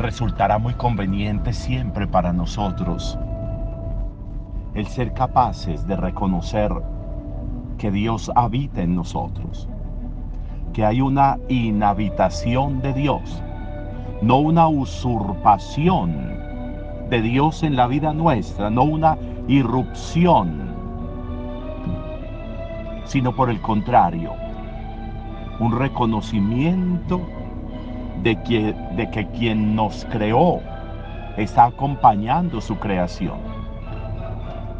resultará muy conveniente siempre para nosotros el ser capaces de reconocer que Dios habita en nosotros, que hay una inhabitación de Dios, no una usurpación de Dios en la vida nuestra, no una irrupción, sino por el contrario, un reconocimiento de que, de que quien nos creó está acompañando su creación,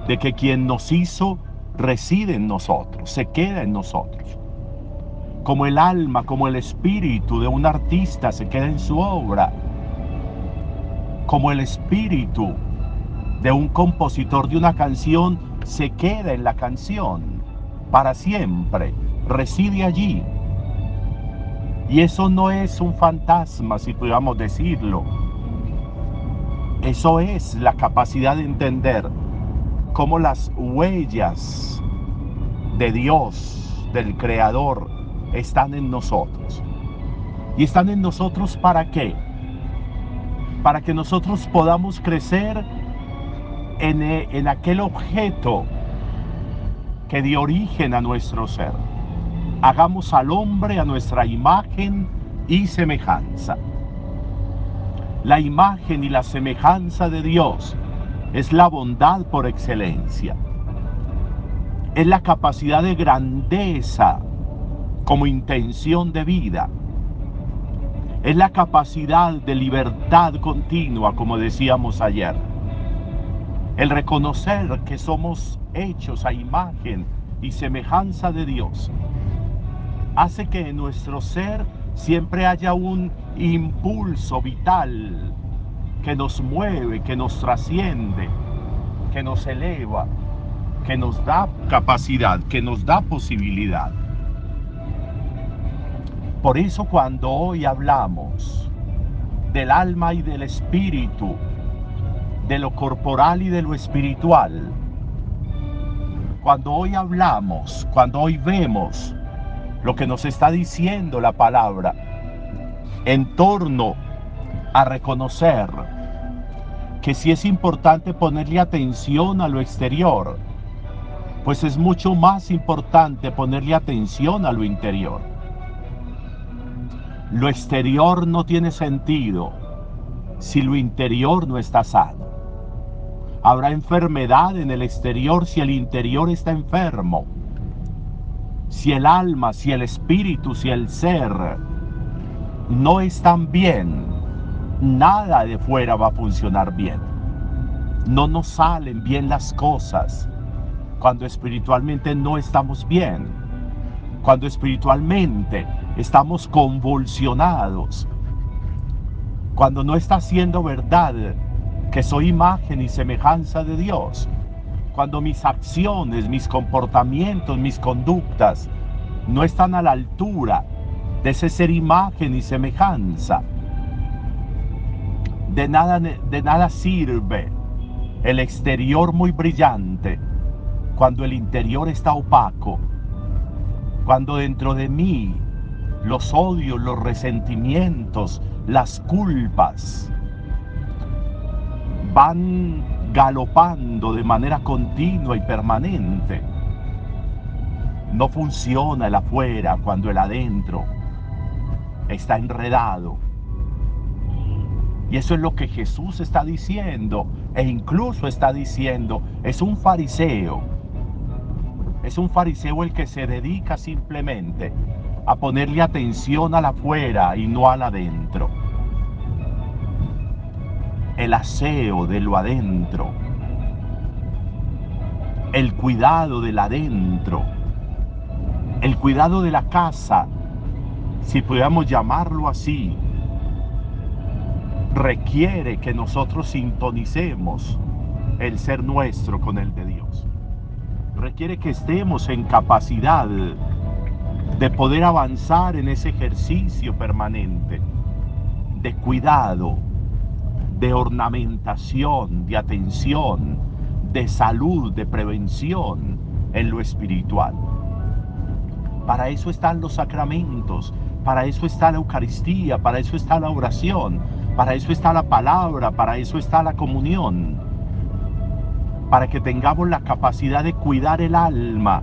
de que quien nos hizo reside en nosotros, se queda en nosotros. Como el alma, como el espíritu de un artista se queda en su obra, como el espíritu de un compositor de una canción se queda en la canción para siempre, reside allí. Y eso no es un fantasma, si pudiéramos decirlo. Eso es la capacidad de entender cómo las huellas de Dios, del Creador, están en nosotros. ¿Y están en nosotros para qué? Para que nosotros podamos crecer en, en aquel objeto que dio origen a nuestro ser. Hagamos al hombre a nuestra imagen y semejanza. La imagen y la semejanza de Dios es la bondad por excelencia. Es la capacidad de grandeza como intención de vida. Es la capacidad de libertad continua, como decíamos ayer. El reconocer que somos hechos a imagen y semejanza de Dios hace que en nuestro ser siempre haya un impulso vital que nos mueve, que nos trasciende, que nos eleva, que nos da capacidad, que nos da posibilidad. Por eso cuando hoy hablamos del alma y del espíritu, de lo corporal y de lo espiritual, cuando hoy hablamos, cuando hoy vemos lo que nos está diciendo la palabra en torno a reconocer que si es importante ponerle atención a lo exterior, pues es mucho más importante ponerle atención a lo interior. Lo exterior no tiene sentido si lo interior no está sano. Habrá enfermedad en el exterior si el interior está enfermo. Si el alma, si el espíritu, si el ser no están bien, nada de fuera va a funcionar bien. No nos salen bien las cosas cuando espiritualmente no estamos bien. Cuando espiritualmente estamos convulsionados. Cuando no está siendo verdad que soy imagen y semejanza de Dios. Cuando mis acciones, mis comportamientos, mis conductas no están a la altura de ese ser imagen y semejanza. De nada, de nada sirve el exterior muy brillante cuando el interior está opaco. Cuando dentro de mí los odios, los resentimientos, las culpas van galopando de manera continua y permanente. No funciona el afuera cuando el adentro está enredado. Y eso es lo que Jesús está diciendo e incluso está diciendo, es un fariseo. Es un fariseo el que se dedica simplemente a ponerle atención al afuera y no al adentro el aseo de lo adentro, el cuidado del adentro, el cuidado de la casa, si pudiéramos llamarlo así, requiere que nosotros sintonicemos el ser nuestro con el de Dios. Requiere que estemos en capacidad de poder avanzar en ese ejercicio permanente de cuidado, de ornamentación, de atención, de salud, de prevención en lo espiritual. Para eso están los sacramentos, para eso está la Eucaristía, para eso está la oración, Para eso está la palabra, para eso está la comunión. Para que tengamos la capacidad de cuidar el alma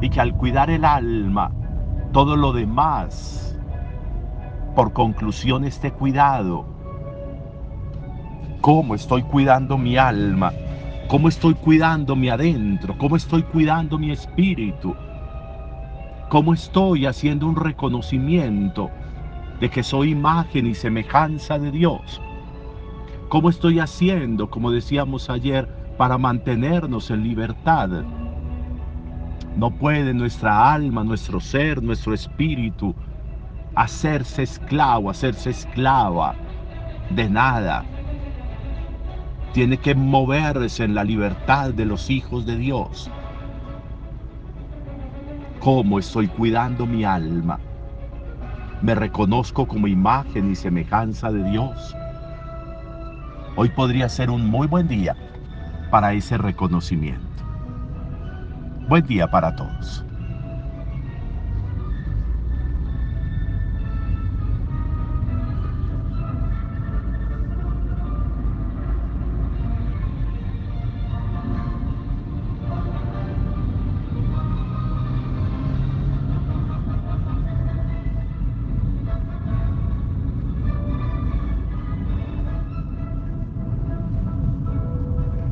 y que al cuidar el alma, todo lo demás, por conclusión, esté cuidado. ¿Cómo estoy cuidando mi alma? ¿Cómo estoy cuidando mi adentro? ¿Cómo estoy cuidando mi espíritu? ¿Cómo estoy haciendo un reconocimiento de que soy imagen y semejanza de Dios? ¿Cómo estoy haciendo, como decíamos ayer, para mantenernos en libertad? No puede nuestra alma, nuestro ser, nuestro espíritu hacerse esclavo, hacerse esclava de nada. Tiene que moverse en la libertad de los hijos de Dios. ¿Cómo estoy cuidando mi alma? Me reconozco como imagen y semejanza de Dios. Hoy podría ser un muy buen día para ese reconocimiento. Buen día para todos.